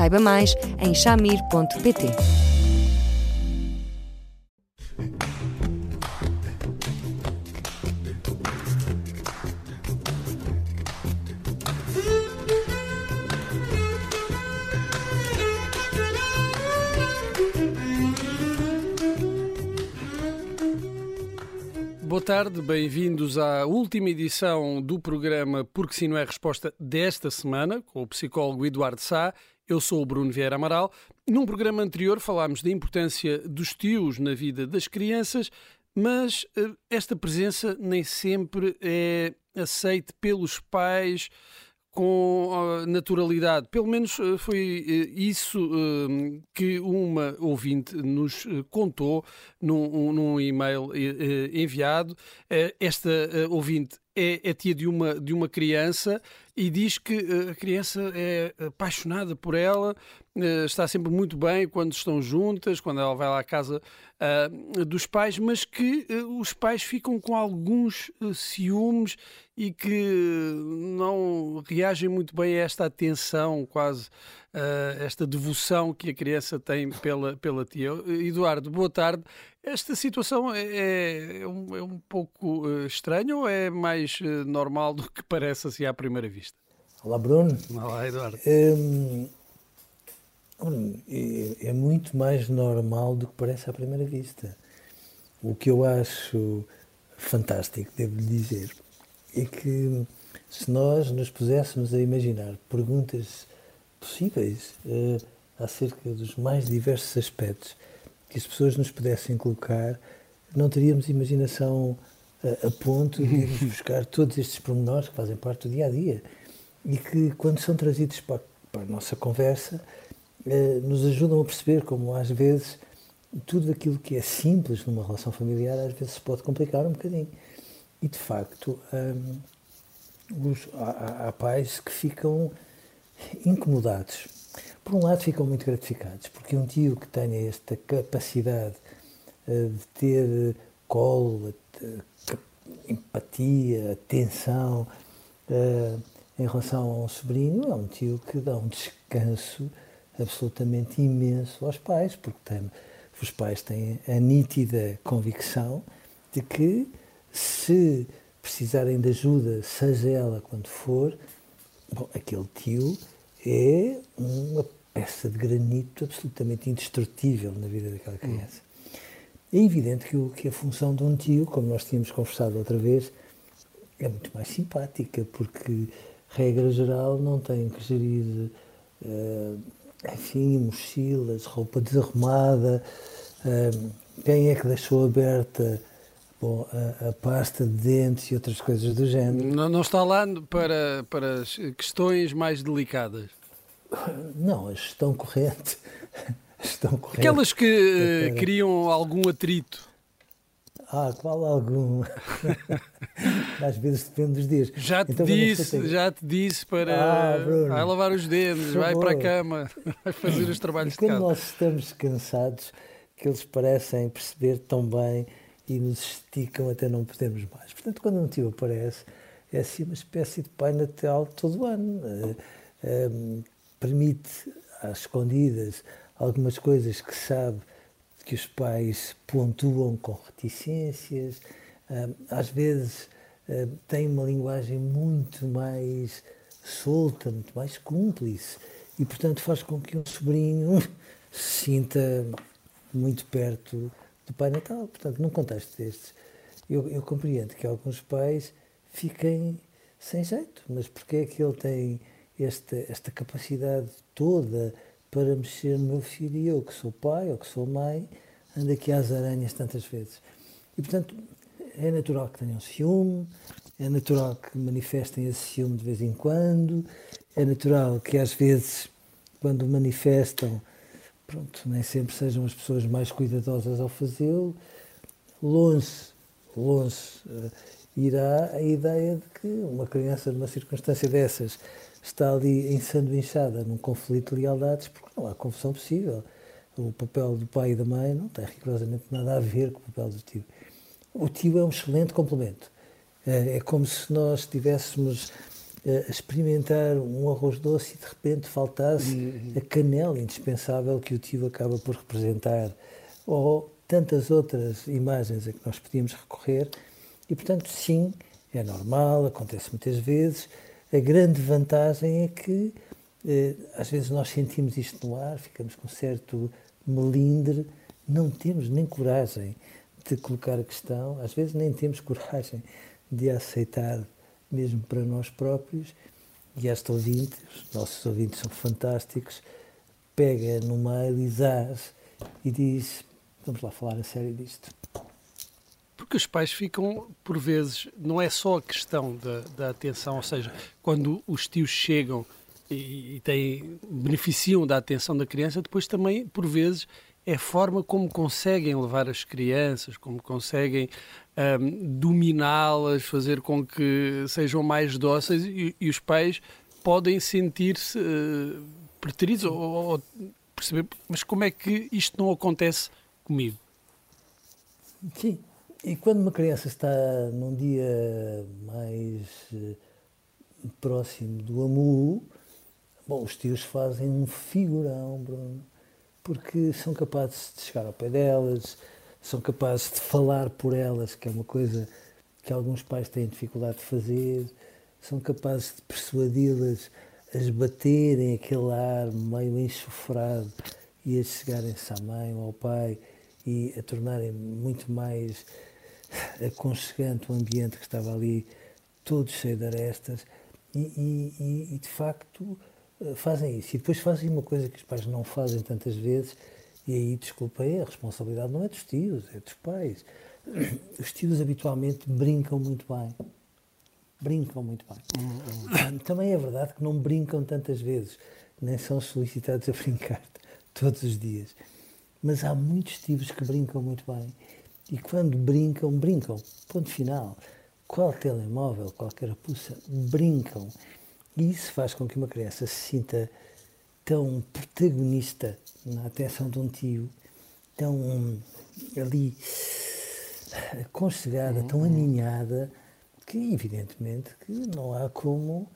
Saiba mais em chamir.pt. Boa tarde, bem-vindos à última edição do programa Porque Se Não é Resposta desta semana, com o psicólogo Eduardo Sá. Eu sou o Bruno Vieira Amaral. Num programa anterior falámos da importância dos tios na vida das crianças, mas uh, esta presença nem sempre é aceite pelos pais com uh, naturalidade. Pelo menos uh, foi isso que uma ouvinte nos contou num, num e-mail enviado. esta ouvinte é, é, tia de uma, de uma criança e diz que a criança é apaixonada por ela, está sempre muito bem quando estão juntas, quando ela vai lá à casa dos pais, mas que os pais ficam com alguns ciúmes e que não reagem muito bem a esta atenção, quase uh, esta devoção que a criança tem pela, pela tia. Eduardo, boa tarde. Esta situação é, é, é um, é um, pouco estranha ou é mais normal do que parece assim à primeira vista? Olá, Bruno. Olá, Eduardo. Hum, é, é muito mais normal do que parece à primeira vista. O que eu acho fantástico, devo dizer, é que se nós nos puséssemos a imaginar perguntas possíveis uh, acerca dos mais diversos aspectos que as pessoas nos pudessem colocar, não teríamos imaginação uh, a ponto de buscar todos estes pormenores que fazem parte do dia a dia e que, quando são trazidos para, para a nossa conversa, uh, nos ajudam a perceber como, às vezes, tudo aquilo que é simples numa relação familiar, às vezes se pode complicar um bocadinho. E, de facto, hum, os, há, há pais que ficam incomodados. Por um lado, ficam muito gratificados, porque um tio que tenha esta capacidade uh, de ter colo, empatia, atenção uh, em relação a um sobrinho, é um tio que dá um descanso absolutamente imenso aos pais, porque tem, os pais têm a nítida convicção de que se precisarem de ajuda, seja ela quando for, bom, aquele tio é uma peça de granito absolutamente indestrutível na vida daquela hum. criança. É evidente que, o, que a função de um tio, como nós tínhamos conversado outra vez, é muito mais simpática, porque, regra geral, não tem que gerir, uh, enfim, mochilas, roupa desarrumada, uh, quem é que deixou aberta Bom, a, a, pasta de dentes e outras coisas do género. Não, não está lá para, para as questões mais delicadas? Não, a gestão corrente. A gestão corrente Aquelas que para... criam algum atrito. Ah, qual algum? Às vezes depende dos dias. Já te então, disse, já te disse para ah, vai lavar os dentes, vai para a cama, vai fazer os trabalhos e de casa. Quando nós estamos cansados, que eles parecem perceber tão bem e nos esticam até não podemos mais. Portanto, quando um tio aparece, é assim uma espécie de Pai Natal todo ano. Uh, uh, permite, às escondidas, algumas coisas que sabe que os pais pontuam com reticências, uh, às vezes tem uma linguagem muito mais solta, muito mais cúmplice e, portanto, faz com que um sobrinho se sinta muito perto do Pai Natal. Portanto, num contexto destes, eu, eu compreendo que alguns pais fiquem sem jeito, mas porque é que ele tem esta, esta capacidade toda para mexer no meu filho e eu, que sou pai ou que sou mãe, ando aqui às aranhas tantas vezes. E, portanto, é natural que tenham ciúme, é natural que manifestem esse ciúme de vez em quando, é natural que às vezes, quando manifestam, pronto, nem sempre sejam as pessoas mais cuidadosas ao fazê-lo. Longe, longe uh, irá a ideia de que uma criança numa circunstância dessas está ali ensanduinchada num conflito de lealdades porque não há confusão possível. O papel do pai e da mãe não tem rigorosamente nada a ver com o papel do tio. O tio é um excelente complemento. É, é como se nós estivéssemos a experimentar um arroz doce e de repente faltasse uhum. a canela indispensável que o tio acaba por representar. Ou tantas outras imagens a que nós podíamos recorrer. E, portanto, sim, é normal, acontece muitas vezes. A grande vantagem é que eh, às vezes nós sentimos isto no ar, ficamos com certo melindre, não temos nem coragem de colocar a questão, às vezes nem temos coragem de aceitar mesmo para nós próprios. E esta ouvinte, os nossos ouvintes são fantásticos, pega no mail e e diz: Vamos lá falar a sério disto. Porque os pais ficam, por vezes, não é só a questão da, da atenção, ou seja, quando os tios chegam e, têm, beneficiam da atenção da criança, depois também, por vezes, é a forma como conseguem levar as crianças, como conseguem um, dominá-las, fazer com que sejam mais dóceis e, e os pais podem sentir-se uh, preteridos ou, ou, perceber, mas como é que isto não acontece comigo? Sim, e quando uma criança está num dia mais uh, próximo do amor, bom, os tios fazem um figurão, Bruno porque são capazes de chegar ao pé delas, são capazes de falar por elas, que é uma coisa que alguns pais têm dificuldade de fazer, são capazes de persuadi-las a esbaterem aquele ar meio enxofrado e a chegarem-se à mãe ou ao pai e a tornarem muito mais aconchegante o ambiente que estava ali, todo cheio de arestas. E, e, e de facto, eh, fazem isso. E depois fazem uma coisa que os pais não fazem tantas vezes, e aí, desculpem, a responsabilidade não é dos tios, é dos pais. Os tios habitualmente brincam muito bem. Brincam muito bem. Uhum. Também é verdade que não brincam tantas vezes, nem são solicitados a brincar todos os dias. Mas há muitos tios que brincam muito bem. E quando brincam, brincam. Ponto final. Qual telemóvel, qualquer apuça, brincam. E isso faz com que uma criança se sinta tão protagonista na atenção de um tio, tão ali aconchegada, tão uhum. aninhada, que evidentemente que não há como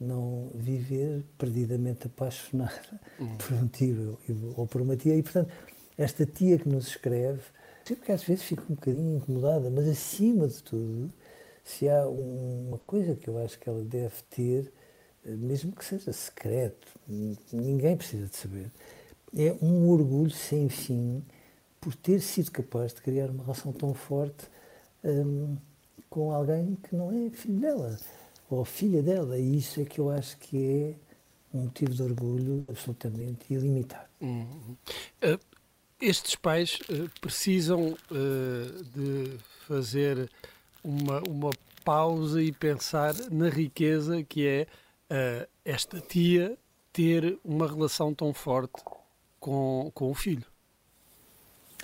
não viver perdidamente apaixonada uhum. por um tio ou por uma tia. E, portanto, esta tia que nos escreve, porque às vezes fico um bocadinho incomodada, mas acima de tudo, se há uma coisa que eu acho que ela deve ter, mesmo que seja secreto, ninguém precisa de saber, é um orgulho sem fim por ter sido capaz de criar uma relação tão forte um, com alguém que não é filho dela ou filha dela. E isso é que eu acho que é um motivo de orgulho absolutamente ilimitado. Uhum. Uh, estes pais uh, precisam uh, de fazer uma, uma pausa e pensar na riqueza que é uh, esta tia ter uma relação tão forte com, com o filho.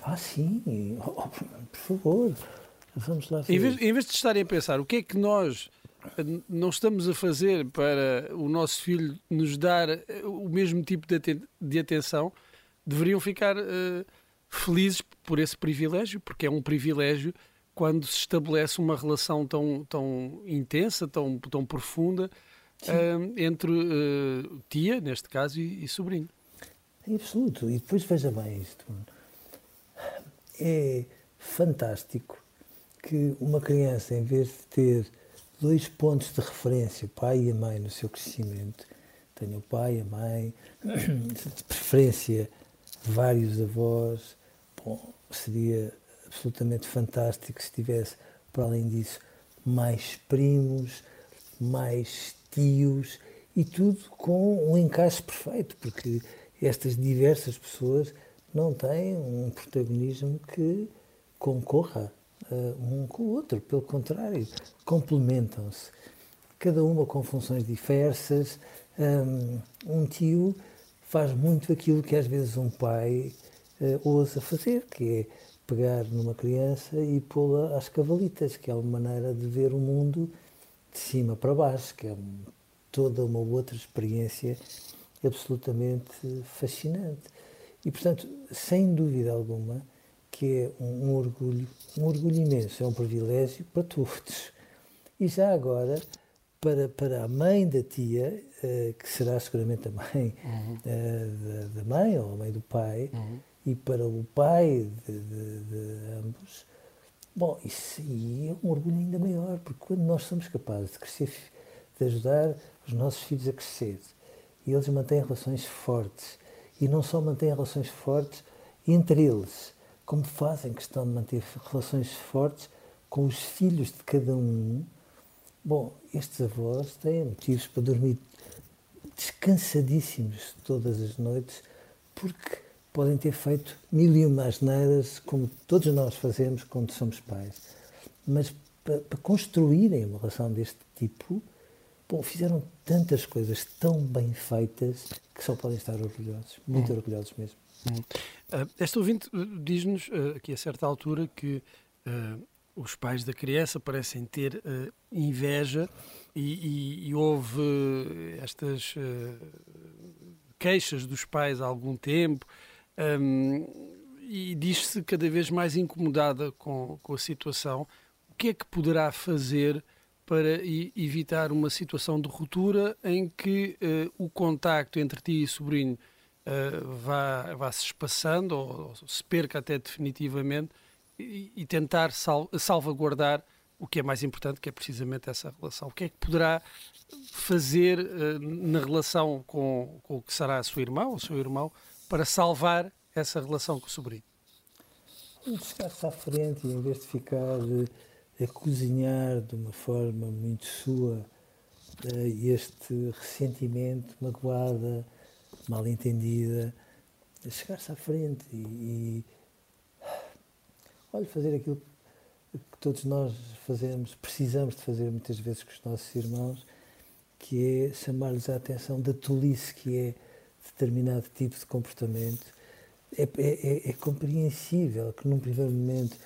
Ah, sim, oh, oh por favor, vamos lá. Em vez, em vez de estarem a pensar o que é que nós não estamos a fazer para o nosso filho nos dar o mesmo tipo de atenção, deveriam ficar uh, felizes por esse privilégio, porque é um privilégio quando se estabelece uma relação tão, tão intensa, tão, tão profunda uh, entre uh, tia, neste caso, e, e sobrinho. É absoluto. E depois veja bem isto. É fantástico que uma criança, em vez de ter dois pontos de referência, o pai e a mãe, no seu crescimento, tenha o pai, a mãe, de preferência vários avós, bom, seria absolutamente fantástico se tivesse, para além disso, mais primos, mais tios e tudo com um encaixe perfeito, porque estas diversas pessoas não têm um protagonismo que concorra uh, um com o outro, pelo contrário, complementam-se. Cada uma com funções diversas. Um, um tio faz muito aquilo que às vezes um pai uh, ousa fazer, que é pegar numa criança e pô-la às cavalitas, que é uma maneira de ver o mundo de cima para baixo, que é toda uma outra experiência absolutamente fascinante. E, portanto, sem dúvida alguma, que é um, um, orgulho, um orgulho imenso, é um privilégio para todos. E já agora, para, para a mãe da tia, uh, que será seguramente a mãe uhum. uh, da, da, mãe ou a mãe do pai, uhum. e para o pai de, de, de, ambos, bom, isso aí é um orgulho ainda maior, porque quando nós somos capazes de crescer, de ajudar os nossos filhos a crescer, e eles mantêm relações fortes, e não só mantêm relações fortes entre eles, como fazem questão de manter relações fortes com os filhos de cada um, bom, estes avós têm motivos para dormir descansadíssimos todas as noites, porque podem ter feito mil e uma asneiras, como todos nós fazemos quando somos pais. Mas para, para construírem uma relação deste tipo, bom, fizeram tantas coisas tão bem feitas que só podem estar orgulhosos, muito hum. orgulhosos mesmo. Hum. Uh, este ouvinte uh, diz-nos uh, aqui a certa altura que uh, os pais da criança parecem ter inveja e, e, e, houve estas queixas dos pais há algum tempo um, e diz-se cada vez mais incomodada com, com a situação. O que é que poderá fazer para evitar uma situação de ruptura em que o contacto entre ti e sobrinho uh, vá, vá se espaçando ou, ou, se perca até definitivamente e, tentar sal, salvaguardar o que é mais importante, que é precisamente essa relação. O que é que poderá fazer uh, na relação com, com o que será a sua irmã ou seu irmão para salvar essa relação com o sobrinho? Chegar-se à frente e em vez de ficar uh, a cozinhar de uma forma muito sua uh, este ressentimento, magoada, mal entendida, chegar-se à frente e olha, fazer aquilo que todos nós fazemos, precisamos de fazer muitas vezes com os nossos irmãos, que é chamar-lhes a atenção da tolice que é determinado tipo de comportamento. É, é, é, é compreensível que num primeiro momento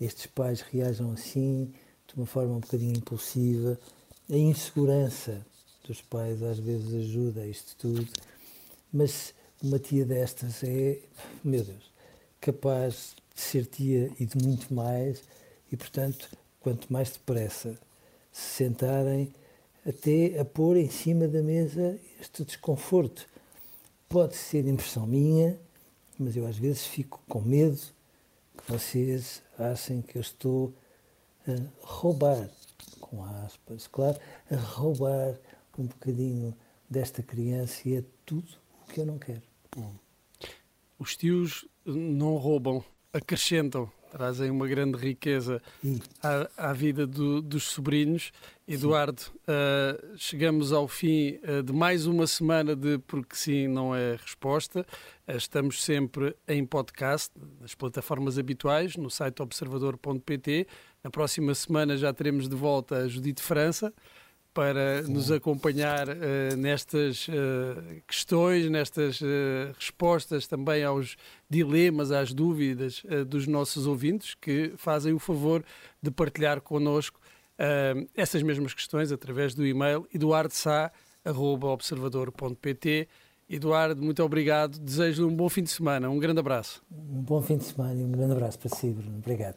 estes pais reajam assim, de uma forma um bocadinho impulsiva. A insegurança dos pais às vezes ajuda a isto tudo mas uma tia destas é, meu Deus, capaz de ser tia e de muito mais, e portanto, quanto mais depressa se sentarem, até a pôr em cima da mesa este desconforto. Pode ser impressão minha, mas eu às vezes fico com medo que vocês achem que eu estou a roubar, com aspas, claro, a roubar um bocadinho desta criança e é tudo que eu não quero. Hum. Os tios não roubam, acrescentam, trazem uma grande riqueza à, à, vida do, dos sobrinhos. Eduardo, uh, chegamos ao fim uh, de mais uma semana de Porque Sim Não É Resposta. Uh, estamos sempre em podcast, nas plataformas habituais, no site observador.pt. Na próxima semana já teremos de volta a Judite França para nos acompanhar uh, nestas uh, questões, nestas uh, respostas também aos dilemas, às dúvidas dos nossos ouvintes que fazem o favor de partilhar connosco essas mesmas questões através do e-mail eduardosá.observador.pt Eduardo, muito obrigado. Desejo-lhe um bom fim de semana. Um grande abraço. Um bom fim de semana e um grande abraço para si, Bruno. Obrigado.